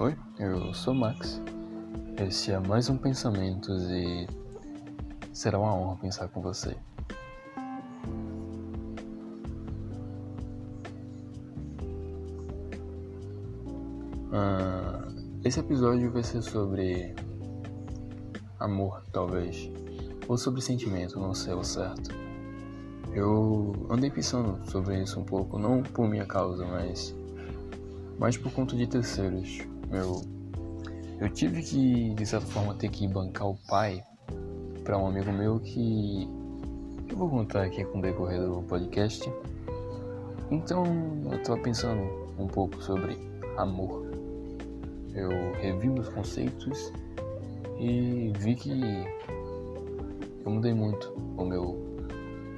Oi, eu sou Max. Esse é mais um Pensamentos e será uma honra pensar com você. Ah, esse episódio vai ser sobre amor, talvez, ou sobre sentimento, não sei o certo. Eu andei pensando sobre isso um pouco, não por minha causa, mas mais por conta de terceiros. Eu, eu tive que, de certa forma, ter que bancar o pai para um amigo meu que eu vou contar aqui com o decorrer do podcast. Então, eu estava pensando um pouco sobre amor. Eu revi meus conceitos e vi que eu mudei muito o meu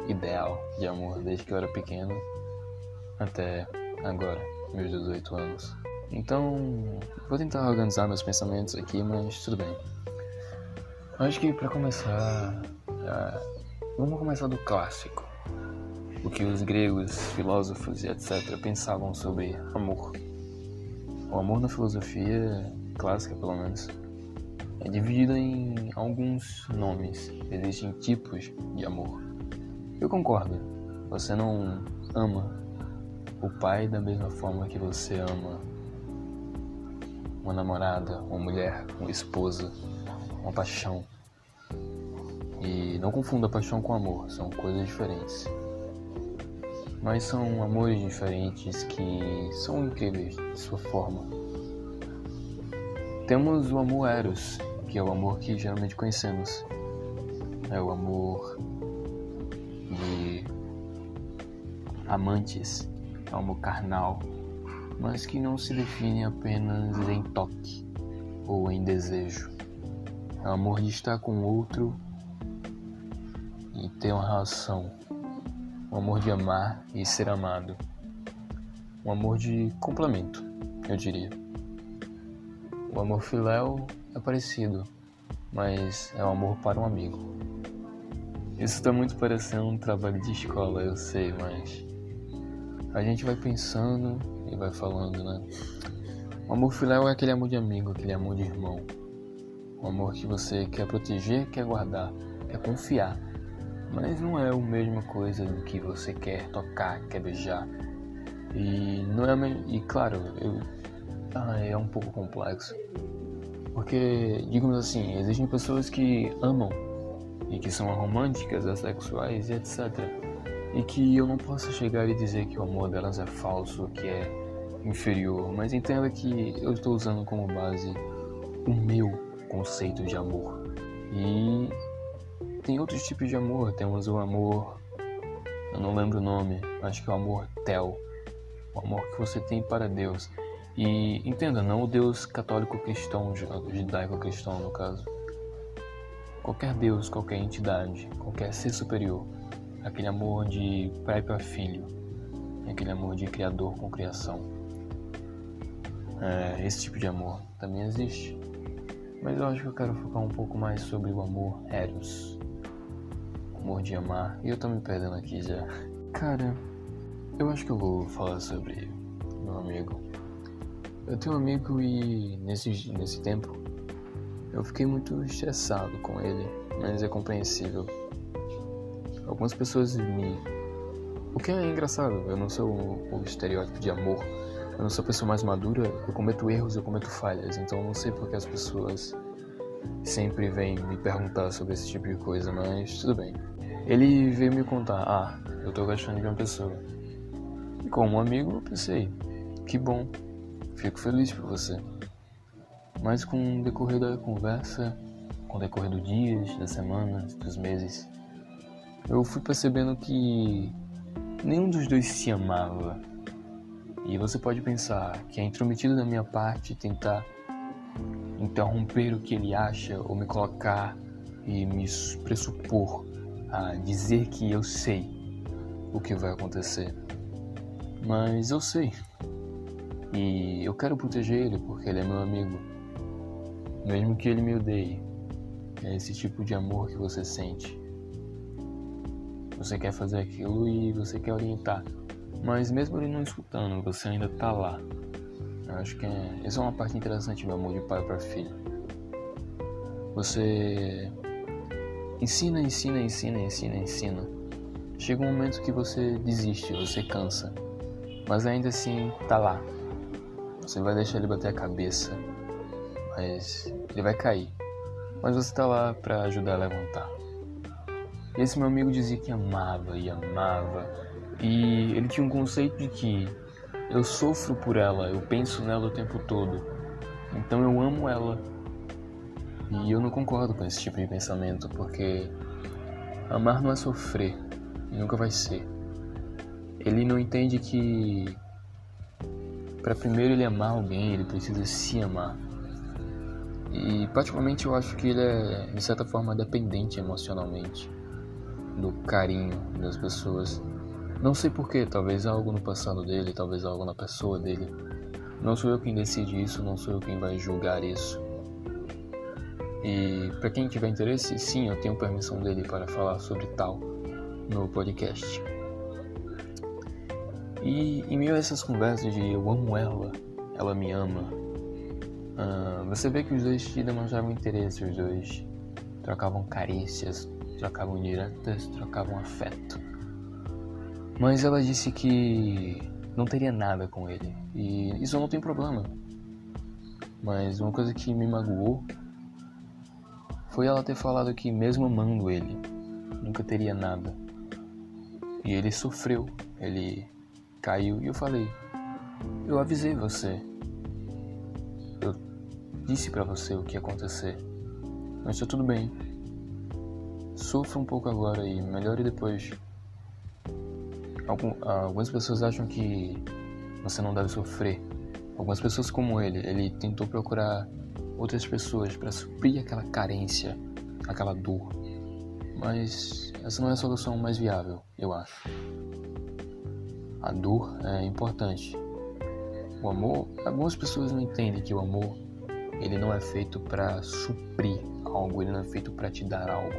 ideal de amor desde que eu era pequeno até agora, meus 18 anos. Então, vou tentar organizar meus pensamentos aqui, mas tudo bem. Acho que para começar, uh, vamos começar do clássico. O que os gregos, filósofos e etc. pensavam sobre amor. O amor na filosofia clássica, pelo menos, é dividido em alguns nomes. Existem tipos de amor. Eu concordo. Você não ama o pai da mesma forma que você ama uma namorada, uma mulher, uma esposa, uma paixão. E não confunda paixão com amor, são coisas diferentes. Mas são amores diferentes que são incríveis de sua forma. Temos o amor eros, que é o amor que geralmente conhecemos. É o amor de amantes, é o amor carnal, mas que não se define apenas em toque ou em desejo. É o amor de estar com outro e ter uma relação. O amor de amar e ser amado. Um amor de complemento, eu diria. O amor filéu é parecido, mas é o amor para um amigo. Isso está muito parecendo um trabalho de escola, eu sei, mas a gente vai pensando e vai falando, né? O amor filial é aquele amor de amigo, aquele amor de irmão. O amor que você quer proteger, quer guardar, quer confiar. Mas não é a mesma coisa do que você quer tocar, quer beijar. E não é e claro, eu ah, é um pouco complexo. Porque, digamos assim, existem pessoas que amam e que são românticas, assexuais e etc. E que eu não posso chegar e dizer que o amor delas é falso, que é inferior, mas entenda que eu estou usando como base o meu conceito de amor. E tem outros tipos de amor. Temos o amor, eu não lembro o nome, acho que é o amor tel, o amor que você tem para Deus. E entenda, não o Deus católico cristão, judaico cristão no caso. Qualquer Deus, qualquer entidade, qualquer ser superior. Aquele amor de pai para filho, aquele amor de criador com criação. É, esse tipo de amor também existe. Mas eu acho que eu quero focar um pouco mais sobre o amor eros. Amor de amar. E eu tô me perdendo aqui já. Cara, eu acho que eu vou falar sobre meu amigo. Eu tenho um amigo e nesse, nesse tempo eu fiquei muito estressado com ele, mas é compreensível. Algumas pessoas me. O que é engraçado, eu não sou o, o estereótipo de amor eu não sou a pessoa mais madura, eu cometo erros, eu cometo falhas, então eu não sei porque as pessoas sempre vêm me perguntar sobre esse tipo de coisa, mas tudo bem. Ele veio me contar, ah, eu tô gostando de uma pessoa. E como amigo, eu pensei, que bom, fico feliz por você. Mas com o decorrer da conversa, com o decorrer dos dias, das semanas, dos meses, eu fui percebendo que nenhum dos dois se amava e você pode pensar que é intrometido da minha parte tentar interromper o que ele acha ou me colocar e me pressupor a dizer que eu sei o que vai acontecer. Mas eu sei. E eu quero proteger ele porque ele é meu amigo. Mesmo que ele me odeie. É esse tipo de amor que você sente. Você quer fazer aquilo e você quer orientar. Mas mesmo ele não escutando, você ainda tá lá. Eu acho que é, essa é uma parte interessante do amor de pai para filho. Você ensina, ensina, ensina, ensina, ensina. Chega um momento que você desiste, você cansa. Mas ainda assim tá lá. Você vai deixar ele bater a cabeça, mas ele vai cair. Mas você tá lá para ajudar a levantar. Esse meu amigo dizia que amava e amava. E ele tinha um conceito de que eu sofro por ela, eu penso nela o tempo todo. Então eu amo ela. E eu não concordo com esse tipo de pensamento, porque amar não é sofrer, e nunca vai ser. Ele não entende que para primeiro ele amar alguém, ele precisa se amar. E particularmente eu acho que ele é de certa forma dependente emocionalmente do carinho das pessoas. Não sei porquê, talvez algo no passado dele, talvez algo na pessoa dele. Não sou eu quem decide isso, não sou eu quem vai julgar isso. E para quem tiver interesse, sim, eu tenho permissão dele para falar sobre tal no podcast. E em meio a essas conversas de eu amo ela, ela me ama, uh, você vê que os dois te demonstravam interesse, os dois trocavam carícias, trocavam diretas, trocavam afeto. Mas ela disse que não teria nada com ele. E isso não tem problema. Mas uma coisa que me magoou foi ela ter falado que mesmo amando ele, nunca teria nada. E ele sofreu, ele caiu e eu falei: "Eu avisei você. Eu disse para você o que ia acontecer. Mas tá tudo bem. Sofra um pouco agora e melhore depois." Algumas pessoas acham que você não deve sofrer. Algumas pessoas como ele, ele tentou procurar outras pessoas para suprir aquela carência, aquela dor. Mas essa não é a solução mais viável, eu acho. A dor é importante. O amor, algumas pessoas não entendem que o amor ele não é feito para suprir algo, ele não é feito para te dar algo.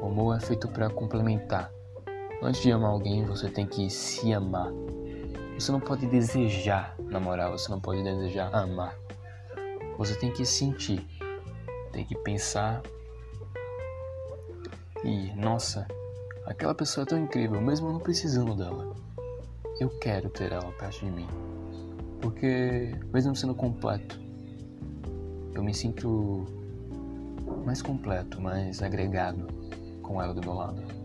O amor é feito para complementar. Antes de amar alguém, você tem que se amar. Você não pode desejar namorar, você não pode desejar amar. Você tem que sentir, tem que pensar. E, nossa, aquela pessoa é tão incrível, mesmo não precisando dela. Eu quero ter ela perto de mim. Porque, mesmo sendo completo, eu me sinto mais completo, mais agregado com ela do meu lado.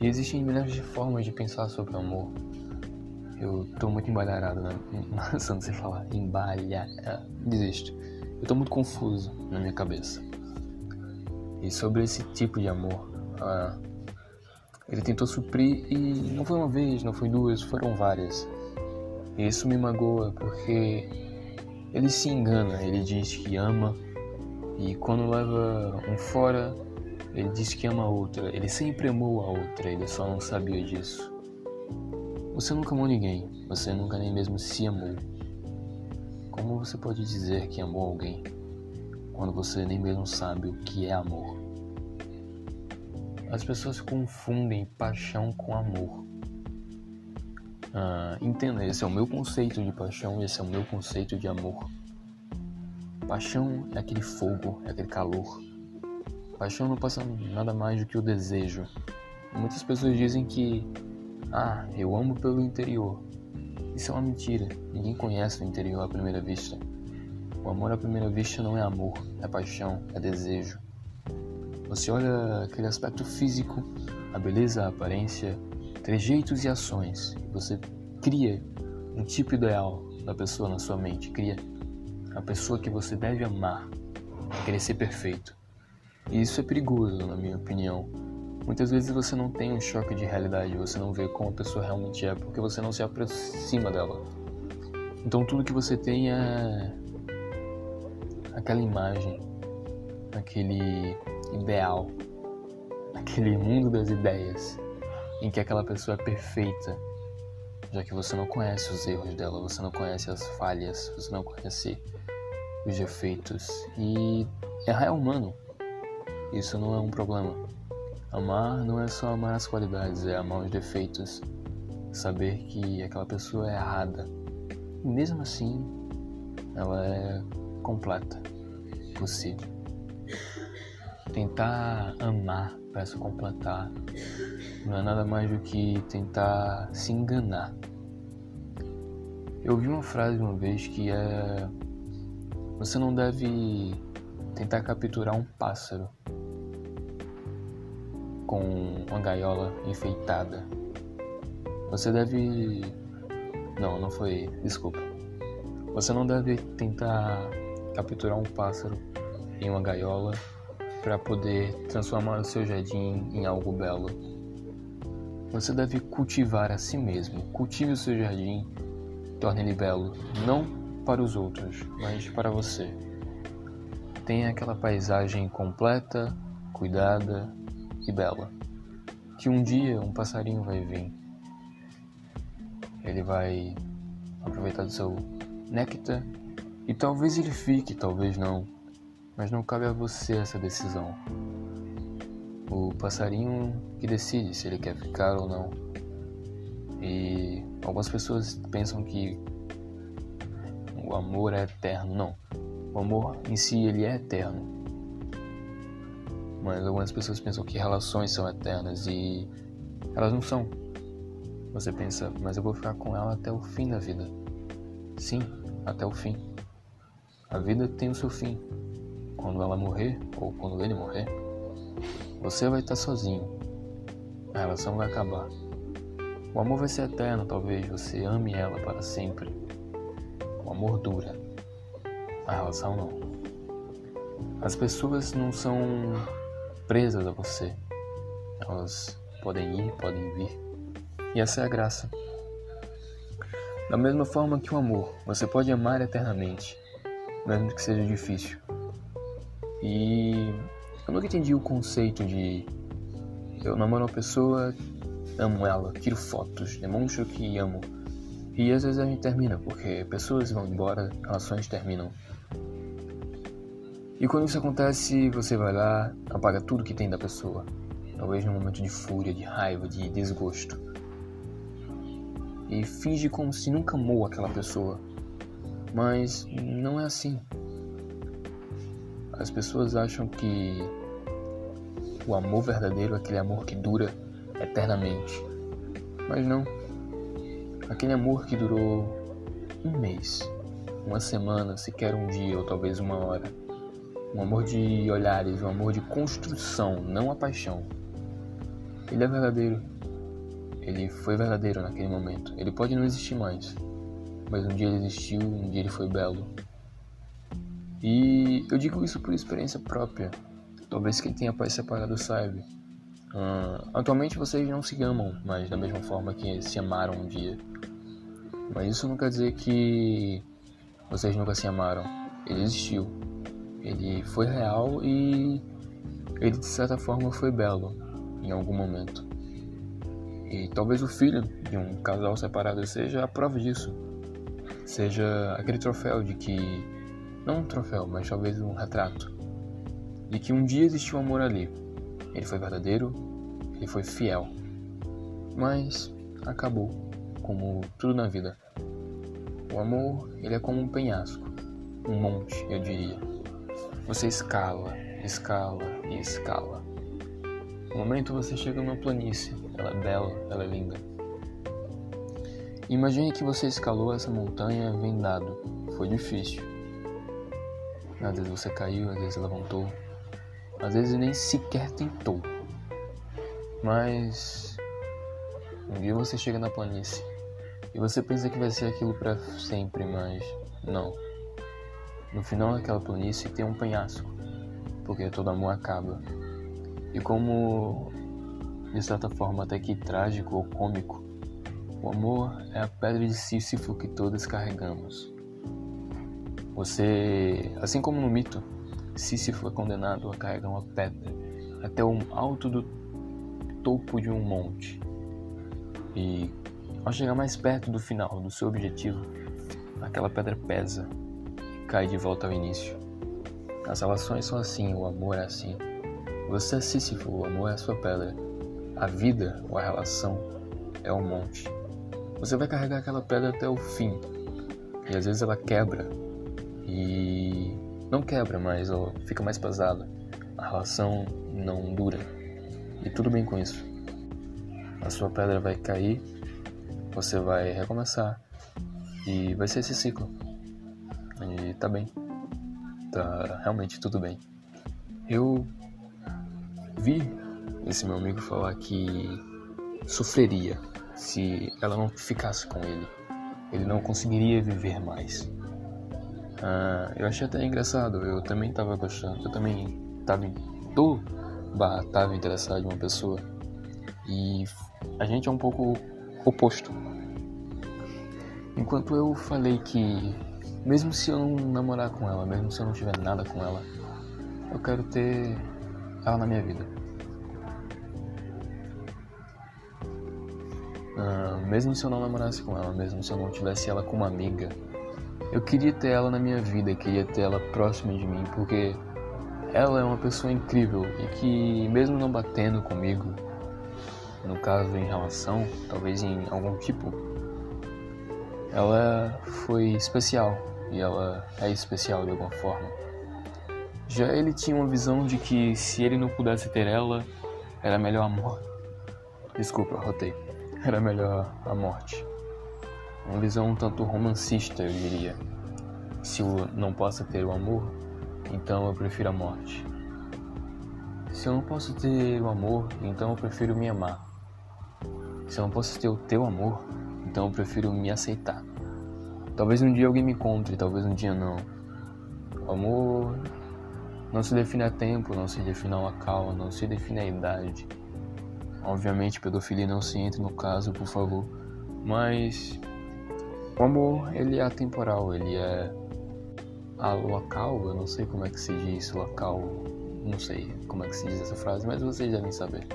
E existem milhares de formas de pensar sobre o amor. Eu tô muito embalharado, né? Antes de falar embalha, é, desisto. Eu tô muito confuso na minha cabeça. E sobre esse tipo de amor, uh, ele tentou suprir e não foi uma vez, não foi duas, foram várias. E isso me magoa porque ele se engana, ele diz que ama e quando leva um fora ele disse que ama a outra, ele sempre amou a outra, ele só não sabia disso. Você nunca amou ninguém, você nunca nem mesmo se amou. Como você pode dizer que amou alguém quando você nem mesmo sabe o que é amor? As pessoas confundem paixão com amor. Ah, entenda, esse é o meu conceito de paixão, esse é o meu conceito de amor. Paixão é aquele fogo, é aquele calor Paixão não passa nada mais do que o desejo. Muitas pessoas dizem que, ah, eu amo pelo interior. Isso é uma mentira. Ninguém conhece o interior à primeira vista. O amor à primeira vista não é amor, é paixão, é desejo. Você olha aquele aspecto físico, a beleza, a aparência, trejeitos e ações. Você cria um tipo ideal da pessoa na sua mente, cria a pessoa que você deve amar, querer ser perfeito. E isso é perigoso, na minha opinião. Muitas vezes você não tem um choque de realidade, você não vê como a pessoa realmente é, porque você não se aproxima dela. Então tudo que você tem é aquela imagem, aquele ideal, aquele mundo das ideias em que aquela pessoa é perfeita, já que você não conhece os erros dela, você não conhece as falhas, você não conhece os defeitos. E é humano. Isso não é um problema. Amar não é só amar as qualidades, é amar os defeitos. Saber que aquela pessoa é errada e mesmo assim ela é completa si. Tentar amar para se completar não é nada mais do que tentar se enganar. Eu ouvi uma frase uma vez que é: Você não deve tentar capturar um pássaro com uma gaiola enfeitada. Você deve. Não, não foi. Desculpa. Você não deve tentar capturar um pássaro em uma gaiola para poder transformar o seu jardim em algo belo. Você deve cultivar a si mesmo. Cultive o seu jardim, torne ele belo, não para os outros, mas para você. Tenha aquela paisagem completa, cuidada e bela. Que um dia um passarinho vai vir. Ele vai aproveitar do seu néctar e talvez ele fique, talvez não, mas não cabe a você essa decisão. O passarinho que decide se ele quer ficar ou não. E algumas pessoas pensam que o amor é eterno. Não. O amor em si ele é eterno. Mas algumas pessoas pensam que relações são eternas e elas não são. Você pensa, mas eu vou ficar com ela até o fim da vida. Sim, até o fim. A vida tem o seu fim. Quando ela morrer, ou quando ele morrer, você vai estar sozinho. A relação vai acabar. O amor vai ser eterno, talvez você ame ela para sempre. O amor dura. A relação não. As pessoas não são presas a você. Elas podem ir, podem vir. E essa é a graça. Da mesma forma que o amor, você pode amar eternamente, mesmo que seja difícil. E eu nunca entendi o conceito de eu namoro uma pessoa, amo ela, tiro fotos, demonstro que amo. E às vezes a gente termina, porque pessoas vão embora, relações terminam. E quando isso acontece, você vai lá, apaga tudo que tem da pessoa. Talvez num momento de fúria, de raiva, de desgosto e finge como se nunca amou aquela pessoa. Mas não é assim. As pessoas acham que o amor verdadeiro é aquele amor que dura eternamente. Mas não. Aquele amor que durou um mês, uma semana, sequer um dia ou talvez uma hora. Um amor de olhares, um amor de construção, não a paixão. Ele é verdadeiro ele foi verdadeiro naquele momento. Ele pode não existir mais, mas um dia ele existiu, um dia ele foi belo. E eu digo isso por experiência própria. Talvez quem tenha pais separados saiba. Uh, atualmente vocês não se amam, mas da mesma forma que se amaram um dia. Mas isso não quer dizer que vocês nunca se amaram. Ele existiu. Ele foi real e ele de certa forma foi belo em algum momento. E talvez o filho de um casal separado seja a prova disso. Seja aquele troféu de que. Não um troféu, mas talvez um retrato. De que um dia existiu amor ali. Ele foi verdadeiro, ele foi fiel. Mas acabou, como tudo na vida. O amor, ele é como um penhasco, um monte, eu diria. Você escala, escala e escala. No momento você chega numa planície, ela é bela, ela é linda. Imagine que você escalou essa montanha vendado. Foi difícil. Às vezes você caiu, às vezes levantou, às vezes nem sequer tentou. Mas um dia você chega na planície e você pensa que vai ser aquilo para sempre, mas não. No final daquela planície tem um penhasco, porque todo amor acaba. E como de certa forma até que trágico ou cômico, o amor é a pedra de Sísifo que todos carregamos. Você, assim como no mito, Sísifo é condenado a carregar uma pedra até o alto do topo de um monte. E ao chegar mais perto do final do seu objetivo, aquela pedra pesa cai de volta ao início. As relações são assim, o amor é assim. Você é Sísifo, o amor é a sua pedra. A vida ou a relação é um monte. Você vai carregar aquela pedra até o fim. E às vezes ela quebra. E não quebra, mas ó, fica mais pesada. A relação não dura. E tudo bem com isso. A sua pedra vai cair, você vai recomeçar. E vai ser esse ciclo. E tá bem. Tá realmente tudo bem. Eu vi esse meu amigo falar que sofreria se ela não ficasse com ele. Ele não conseguiria viver mais. Ah, eu achei até engraçado, eu também tava gostando, eu também tava, tô, tava interessado em uma pessoa. E a gente é um pouco oposto. Enquanto eu falei que, mesmo se eu não namorar com ela, mesmo se eu não tiver nada com ela, eu quero ter ela na minha vida. Uh, mesmo se eu não namorasse com ela, mesmo se eu não tivesse ela como amiga, eu queria ter ela na minha vida, queria ter ela próxima de mim, porque ela é uma pessoa incrível e que, mesmo não batendo comigo, no caso em relação, talvez em algum tipo, ela foi especial e ela é especial de alguma forma. Já ele tinha uma visão de que se ele não pudesse ter ela, era melhor a morte. Desculpa, rotei. Era melhor a morte. Uma visão um tanto romancista, eu diria. Se eu não posso ter o amor, então eu prefiro a morte. Se eu não posso ter o amor, então eu prefiro me amar. Se eu não posso ter o teu amor, então eu prefiro me aceitar. Talvez um dia alguém me encontre, talvez um dia não. O amor não se define a tempo, não se define a local, não se define a idade. Obviamente, pedofilia não se entre no caso, por favor. Mas o amor, ele é atemporal, ele é a local, eu não sei como é que se diz local, não sei como é que se diz essa frase, mas vocês devem saber.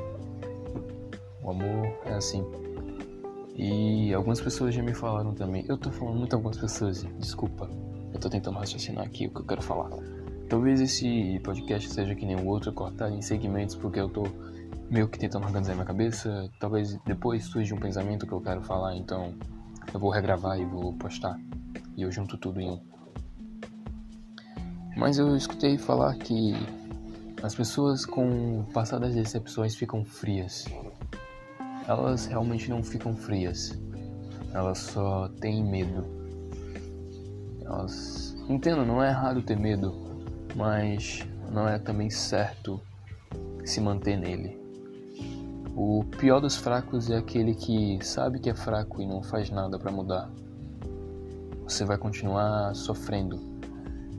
O amor é assim. E algumas pessoas já me falaram também. Eu tô falando muito algumas pessoas, desculpa. Eu tô tentando raciocinar aqui o que eu quero falar. Talvez esse podcast seja que nem o outro, cortado em segmentos, porque eu tô meio que tentando organizar minha cabeça. Talvez depois surja um pensamento que eu quero falar, então eu vou regravar e vou postar. E eu junto tudo em um. Mas eu escutei falar que as pessoas com o passar das decepções ficam frias. Elas realmente não ficam frias. Elas só têm medo. Elas. Entendo, não é errado ter medo, mas não é também certo se manter nele. O pior dos fracos é aquele que sabe que é fraco e não faz nada para mudar. Você vai continuar sofrendo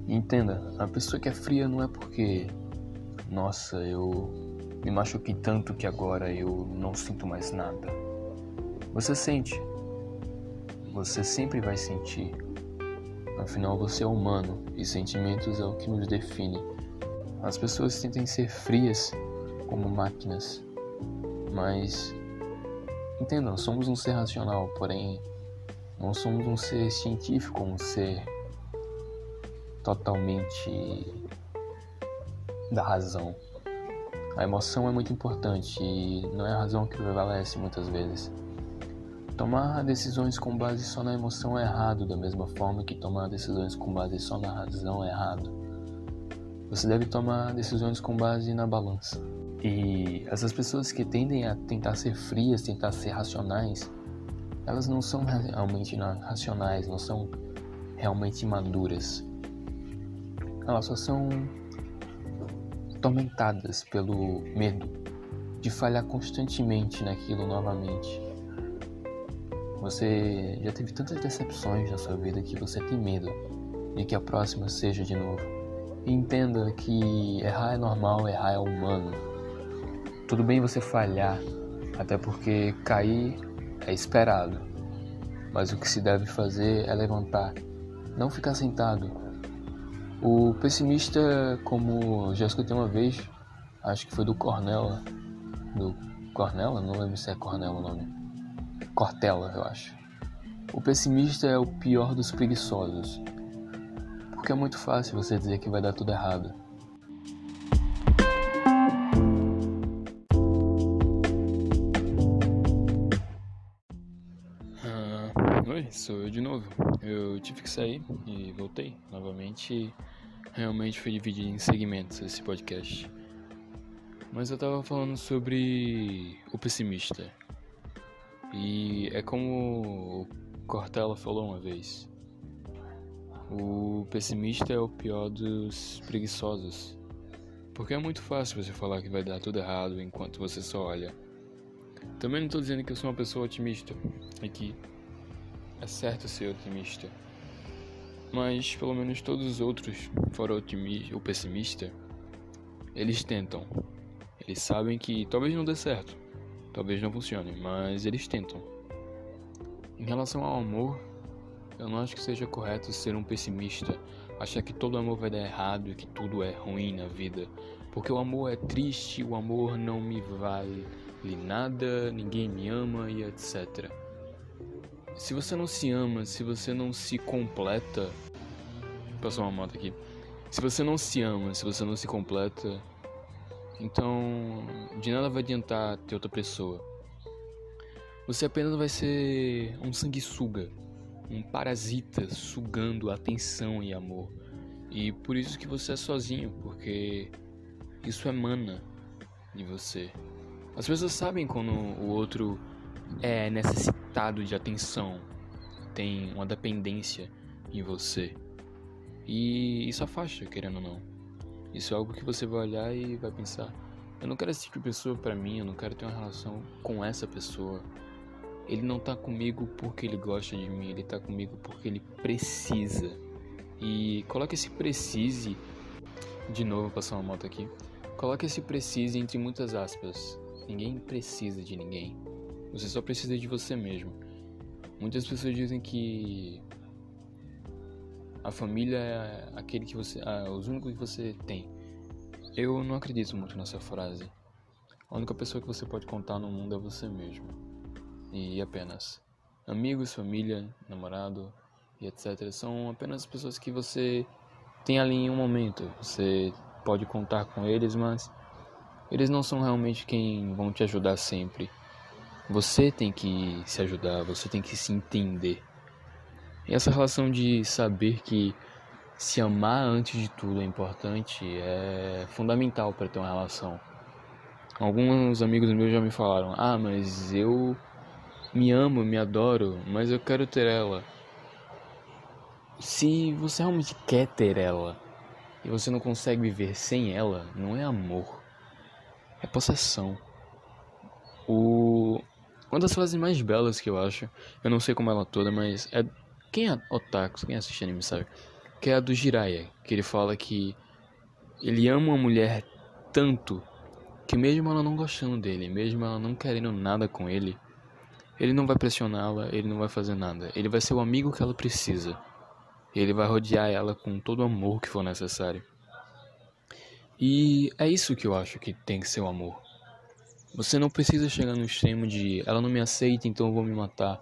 entenda, a pessoa que é fria não é porque, nossa, eu me machuquei tanto que agora eu não sinto mais nada. Você sente. Você sempre vai sentir. Afinal, você é humano e sentimentos é o que nos define. As pessoas tentem ser frias como máquinas, mas entendam, somos um ser racional, porém não somos um ser científico, um ser totalmente da razão. A emoção é muito importante e não é a razão que prevalece muitas vezes. Tomar decisões com base só na emoção é errado, da mesma forma que tomar decisões com base só na razão é errado. Você deve tomar decisões com base na balança. E essas pessoas que tendem a tentar ser frias, tentar ser racionais, elas não são realmente racionais, não são realmente maduras elas só são atormentadas pelo medo de falhar constantemente naquilo novamente. Você já teve tantas decepções na sua vida que você tem medo de que a próxima seja de novo. Entenda que errar é normal, errar é humano. Tudo bem você falhar, até porque cair é esperado. Mas o que se deve fazer é levantar, não ficar sentado o pessimista, como já escutei uma vez, acho que foi do Cornella, do Cornella, não lembro se é Cornella o nome, Cortella, eu acho. O pessimista é o pior dos preguiçosos, porque é muito fácil você dizer que vai dar tudo errado. Oi, sou eu de novo. Eu tive que sair e voltei novamente. Realmente foi dividido em segmentos esse podcast. Mas eu tava falando sobre o pessimista. E é como o Cortella falou uma vez. O pessimista é o pior dos preguiçosos. Porque é muito fácil você falar que vai dar tudo errado enquanto você só olha. Também não estou dizendo que eu sou uma pessoa otimista e que é certo ser otimista. Mas pelo menos todos os outros, fora o, otimista, o pessimista, eles tentam. Eles sabem que talvez não dê certo, talvez não funcione, mas eles tentam. Em relação ao amor, eu não acho que seja correto ser um pessimista, achar que todo amor vai dar errado e que tudo é ruim na vida, porque o amor é triste, o amor não me vale nada, ninguém me ama e etc. Se você não se ama, se você não se completa, passou uma moto aqui. Se você não se ama, se você não se completa, então, de nada vai adiantar ter outra pessoa. Você apenas vai ser um sanguessuga, um parasita sugando atenção e amor. E por isso que você é sozinho, porque isso emana de você. As pessoas sabem quando o outro é necessitado de atenção, tem uma dependência em você. E isso afasta, querendo ou não. Isso é algo que você vai olhar e vai pensar: eu não quero esse tipo de pessoa para mim, eu não quero ter uma relação com essa pessoa. Ele não tá comigo porque ele gosta de mim, ele tá comigo porque ele precisa. E coloca esse precise, de novo passar uma moto aqui. Coloca esse precise entre muitas aspas. Ninguém precisa de ninguém. Você só precisa de você mesmo. Muitas pessoas dizem que a família é aquele que você, ah, os únicos que você tem. Eu não acredito muito nessa frase. A única pessoa que você pode contar no mundo é você mesmo. E apenas. Amigos, família, namorado e etc. são apenas pessoas que você tem ali em um momento. Você pode contar com eles, mas eles não são realmente quem vão te ajudar sempre. Você tem que se ajudar, você tem que se entender. E essa relação de saber que se amar antes de tudo é importante é fundamental para ter uma relação. Alguns amigos meus já me falaram: "Ah, mas eu me amo, me adoro, mas eu quero ter ela". Se você realmente quer ter ela e você não consegue viver sem ela, não é amor, é possessão. O uma das frases mais belas que eu acho, eu não sei como ela toda, mas é quem é otaku, quem assiste anime sabe, que é a do Jiraiya, que ele fala que ele ama uma mulher tanto que mesmo ela não gostando dele, mesmo ela não querendo nada com ele, ele não vai pressioná-la, ele não vai fazer nada. Ele vai ser o amigo que ela precisa. Ele vai rodear ela com todo o amor que for necessário. E é isso que eu acho que tem que ser o amor. Você não precisa chegar no extremo de ela não me aceita, então eu vou me matar.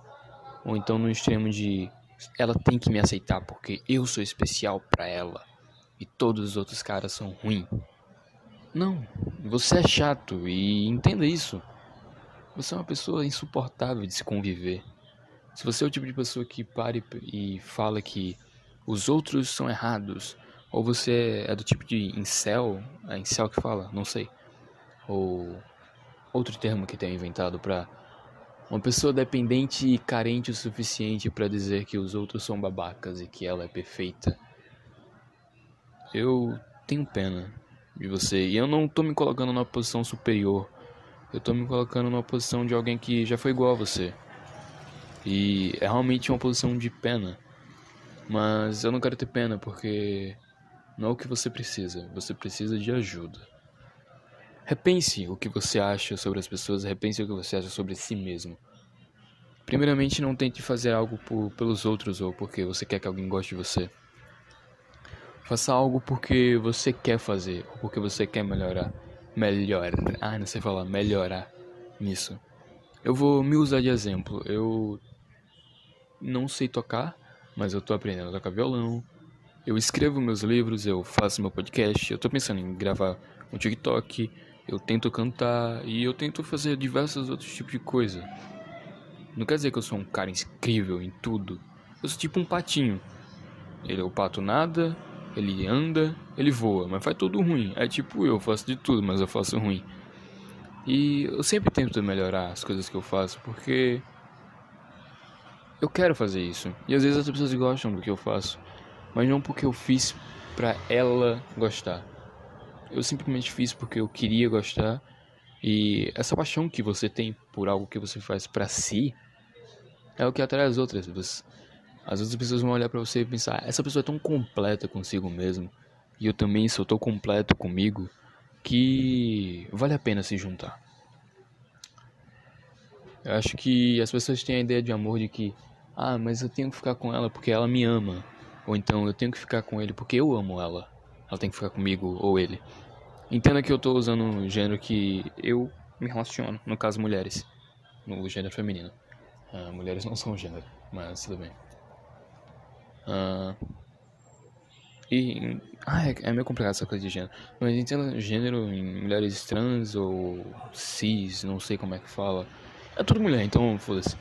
Ou então no extremo de ela tem que me aceitar porque eu sou especial para ela e todos os outros caras são ruins. Não, você é chato e entenda isso. Você é uma pessoa insuportável de se conviver. Se você é o tipo de pessoa que pare e fala que os outros são errados, ou você é do tipo de incel, é incel que fala, não sei, ou outro termo que tem inventado para uma pessoa dependente e carente o suficiente para dizer que os outros são babacas e que ela é perfeita. Eu tenho pena de você. E eu não tô me colocando numa posição superior. Eu tô me colocando numa posição de alguém que já foi igual a você. E é realmente uma posição de pena. Mas eu não quero ter pena porque não é o que você precisa. Você precisa de ajuda. Repense o que você acha sobre as pessoas, repense o que você acha sobre si mesmo. Primeiramente, não tente fazer algo por, pelos outros ou porque você quer que alguém goste de você. Faça algo porque você quer fazer ou porque você quer melhorar. Melhorar. Ah, não sei falar. Melhorar nisso. Eu vou me usar de exemplo. Eu não sei tocar, mas eu tô aprendendo a tocar violão. Eu escrevo meus livros, eu faço meu podcast. Eu tô pensando em gravar um TikTok eu tento cantar e eu tento fazer diversos outros tipos de coisa. Não quer dizer que eu sou um cara incrível em tudo. Eu sou tipo um patinho. Ele é o pato nada, ele anda, ele voa, mas faz tudo ruim. É tipo eu, faço de tudo, mas eu faço ruim. E eu sempre tento melhorar as coisas que eu faço, porque eu quero fazer isso. E às vezes as pessoas gostam do que eu faço, mas não porque eu fiz pra ela gostar. Eu simplesmente fiz porque eu queria gostar. E essa paixão que você tem por algo que você faz para si é o que atrai as outras. As outras pessoas vão olhar para você e pensar: essa pessoa é tão completa consigo mesmo, e eu também sou tão completo comigo, que vale a pena se juntar. Eu acho que as pessoas têm a ideia de amor de que, ah, mas eu tenho que ficar com ela porque ela me ama, ou então eu tenho que ficar com ele porque eu amo ela. Ela tem que ficar comigo ou ele. Entenda que eu estou usando um gênero que eu me relaciono, no caso mulheres, no gênero feminino. Ah, mulheres não são gênero, mas tudo bem. Uh, e. Ah, é, é meio complicado essa coisa de gênero. Mas entendo gênero em mulheres trans ou cis, não sei como é que fala. É tudo mulher, então foda-se.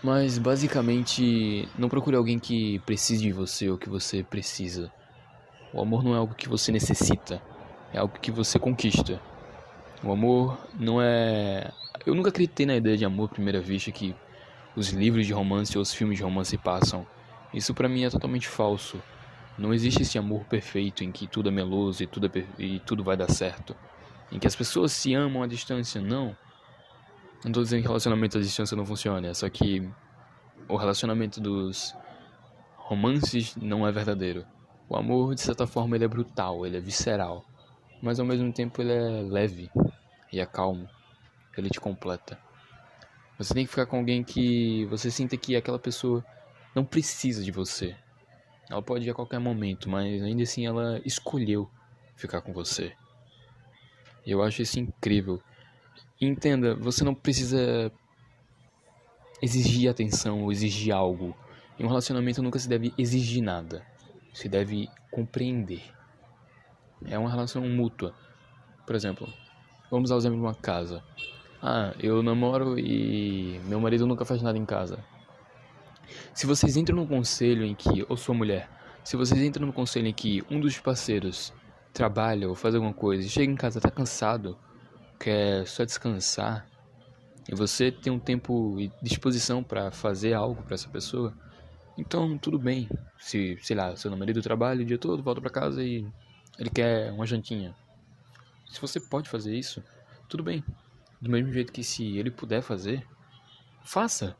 Mas basicamente, não procure alguém que precise de você ou que você precisa. O amor não é algo que você necessita, é algo que você conquista. O amor não é. Eu nunca acreditei na ideia de amor à primeira vista que os livros de romance ou os filmes de romance passam. Isso para mim é totalmente falso. Não existe esse amor perfeito em que tudo é meloso e tudo, é e tudo vai dar certo. Em que as pessoas se amam à distância. Não. Não tô dizendo que relacionamento à distância não funciona. É só que o relacionamento dos romances não é verdadeiro. O amor, de certa forma, ele é brutal, ele é visceral. Mas ao mesmo tempo ele é leve e é calmo. Ele te completa. Você tem que ficar com alguém que você sinta que aquela pessoa não precisa de você. Ela pode ir a qualquer momento, mas ainda assim ela escolheu ficar com você. Eu acho isso incrível. Entenda, você não precisa exigir atenção ou exigir algo. Em um relacionamento nunca se deve exigir nada. Se deve compreender. É uma relação mútua. Por exemplo, vamos usar o exemplo de uma casa. Ah, eu namoro e meu marido nunca faz nada em casa. Se vocês entram num conselho em que, ou sua mulher, se vocês entram num conselho em que um dos parceiros trabalha ou faz alguma coisa e chega em casa tá cansado, quer só descansar, e você tem um tempo e disposição para fazer algo para essa pessoa, então tudo bem. Se, sei lá, seu marido trabalha o dia todo, volta para casa e ele quer uma jantinha. Se você pode fazer isso, tudo bem. Do mesmo jeito que se ele puder fazer, faça.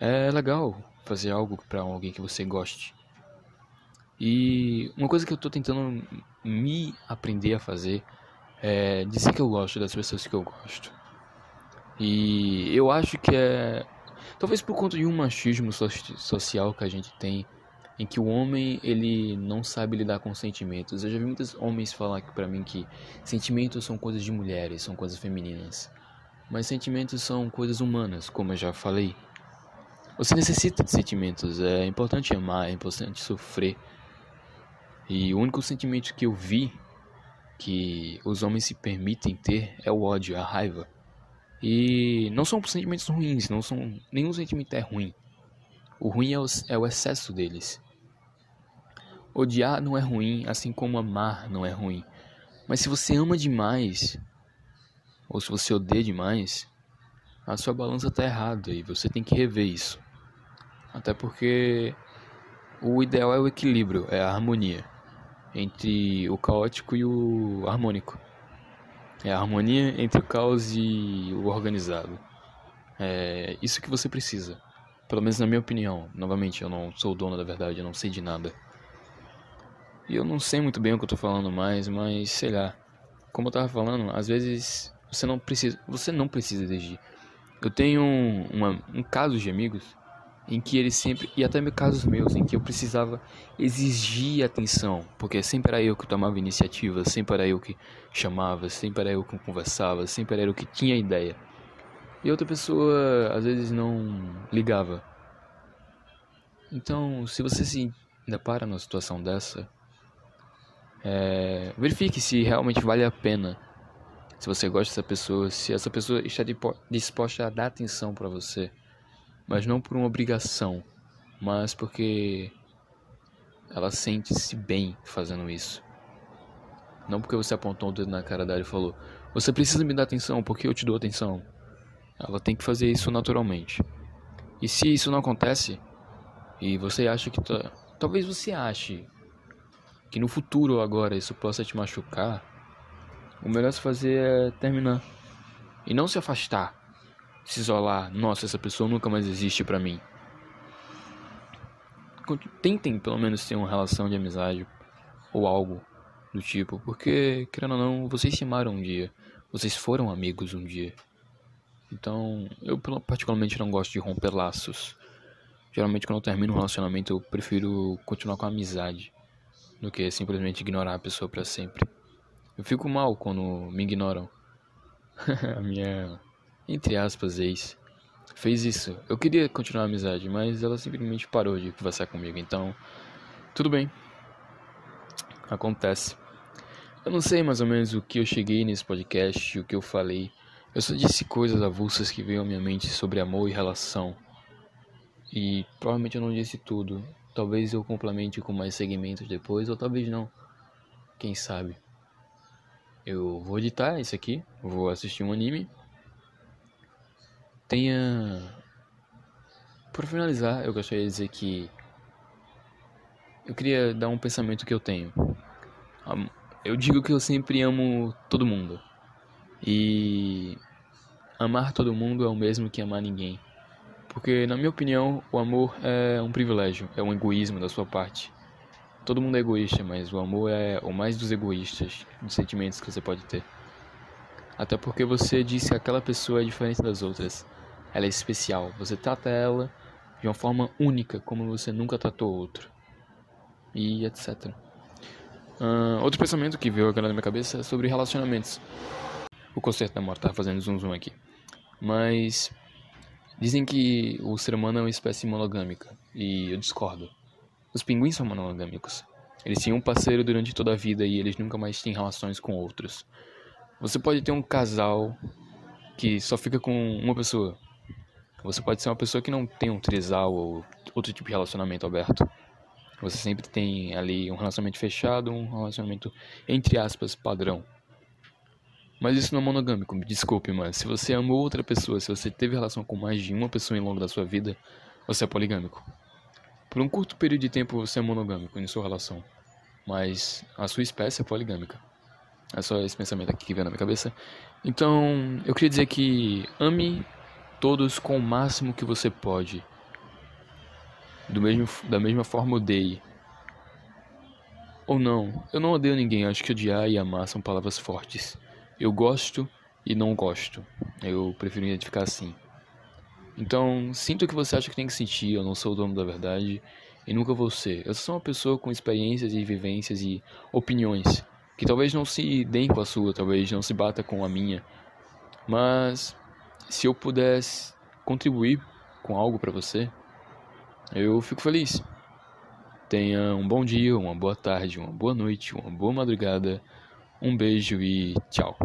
É legal fazer algo para alguém que você goste. E uma coisa que eu tô tentando me aprender a fazer é dizer que eu gosto das pessoas que eu gosto. E eu acho que é talvez por conta de um machismo social que a gente tem em que o homem ele não sabe lidar com sentimentos. Eu já vi muitos homens falar para mim que sentimentos são coisas de mulheres, são coisas femininas. Mas sentimentos são coisas humanas, como eu já falei. Você necessita de sentimentos, é importante amar, é importante sofrer. E o único sentimento que eu vi que os homens se permitem ter é o ódio, a raiva. E não são sentimentos ruins, não são nenhum sentimento é ruim. O ruim é o, é o excesso deles. Odiar não é ruim, assim como amar não é ruim. Mas se você ama demais, ou se você odeia demais, a sua balança está errada e você tem que rever isso. Até porque o ideal é o equilíbrio, é a harmonia entre o caótico e o harmônico. É a harmonia entre o caos e o organizado. É isso que você precisa. Pelo menos na minha opinião. Novamente, eu não sou o dono da verdade, eu não sei de nada. E eu não sei muito bem o que eu tô falando mais, mas sei lá. Como eu tava falando, às vezes você não precisa, você não precisa exigir. Eu tenho uma, um caso de amigos em que eles sempre, e até casos meus, em que eu precisava exigir atenção, porque sempre era eu que tomava iniciativa, sempre era eu que chamava, sempre era eu que conversava, sempre era eu que tinha ideia. E outra pessoa às vezes não ligava. Então, se você se depara numa situação dessa, é, verifique se realmente vale a pena se você gosta dessa pessoa, se essa pessoa está disposta a dar atenção para você, mas não por uma obrigação, mas porque ela sente-se bem fazendo isso. Não porque você apontou o dedo na cara dela e falou: Você precisa me dar atenção porque eu te dou atenção. Ela tem que fazer isso naturalmente. E se isso não acontece, e você acha que. Tá, talvez você ache que no futuro agora isso possa te machucar, o melhor se fazer é terminar. E não se afastar, se isolar. Nossa, essa pessoa nunca mais existe para mim. Tentem pelo menos ter uma relação de amizade ou algo do tipo, porque, querendo ou não, vocês se amaram um dia, vocês foram amigos um dia. Então, eu particularmente não gosto de romper laços. Geralmente, quando eu termino um relacionamento, eu prefiro continuar com a amizade do que simplesmente ignorar a pessoa para sempre. Eu fico mal quando me ignoram. a minha, entre aspas, ex fez isso. Eu queria continuar a amizade, mas ela simplesmente parou de conversar comigo. Então, tudo bem. Acontece. Eu não sei mais ou menos o que eu cheguei nesse podcast, o que eu falei. Eu só disse coisas avulsas que veio à minha mente sobre amor e relação. E provavelmente eu não disse tudo. Talvez eu complemente com mais segmentos depois, ou talvez não. Quem sabe? Eu vou editar isso aqui, vou assistir um anime. Tenha. Por finalizar, eu gostaria de dizer que. Eu queria dar um pensamento que eu tenho. Eu digo que eu sempre amo todo mundo. E amar todo mundo é o mesmo que amar ninguém. Porque, na minha opinião, o amor é um privilégio, é um egoísmo da sua parte. Todo mundo é egoísta, mas o amor é o mais dos egoístas, dos sentimentos que você pode ter. Até porque você disse que aquela pessoa é diferente das outras. Ela é especial. Você trata ela de uma forma única, como você nunca tratou outro. E etc. Uh, outro pensamento que veio agora na minha cabeça é sobre relacionamentos. O conceito da morte tá fazendo zoom zoom aqui. Mas dizem que o ser humano é uma espécie monogâmica e eu discordo. Os pinguins são monogâmicos. Eles têm um parceiro durante toda a vida e eles nunca mais têm relações com outros. Você pode ter um casal que só fica com uma pessoa. Você pode ser uma pessoa que não tem um trisal ou outro tipo de relacionamento aberto. Você sempre tem ali um relacionamento fechado, um relacionamento entre aspas padrão. Mas isso não é monogâmico, desculpe, mas se você amou outra pessoa, se você teve relação com mais de uma pessoa ao longo da sua vida, você é poligâmico. Por um curto período de tempo você é monogâmico em sua relação, mas a sua espécie é poligâmica. É só esse pensamento aqui que veio na minha cabeça. Então, eu queria dizer que ame todos com o máximo que você pode do mesmo, da mesma forma odeie. Ou não, eu não odeio ninguém, acho que odiar e amar são palavras fortes. Eu gosto e não gosto. Eu prefiro identificar assim. Então, sinta o que você acha que tem que sentir, eu não sou o dono da verdade e nunca vou ser. Eu sou uma pessoa com experiências e vivências e opiniões que talvez não se deem com a sua, talvez não se bata com a minha. Mas se eu pudesse contribuir com algo para você, eu fico feliz. Tenha um bom dia, uma boa tarde, uma boa noite, uma boa madrugada. Um beijo e tchau.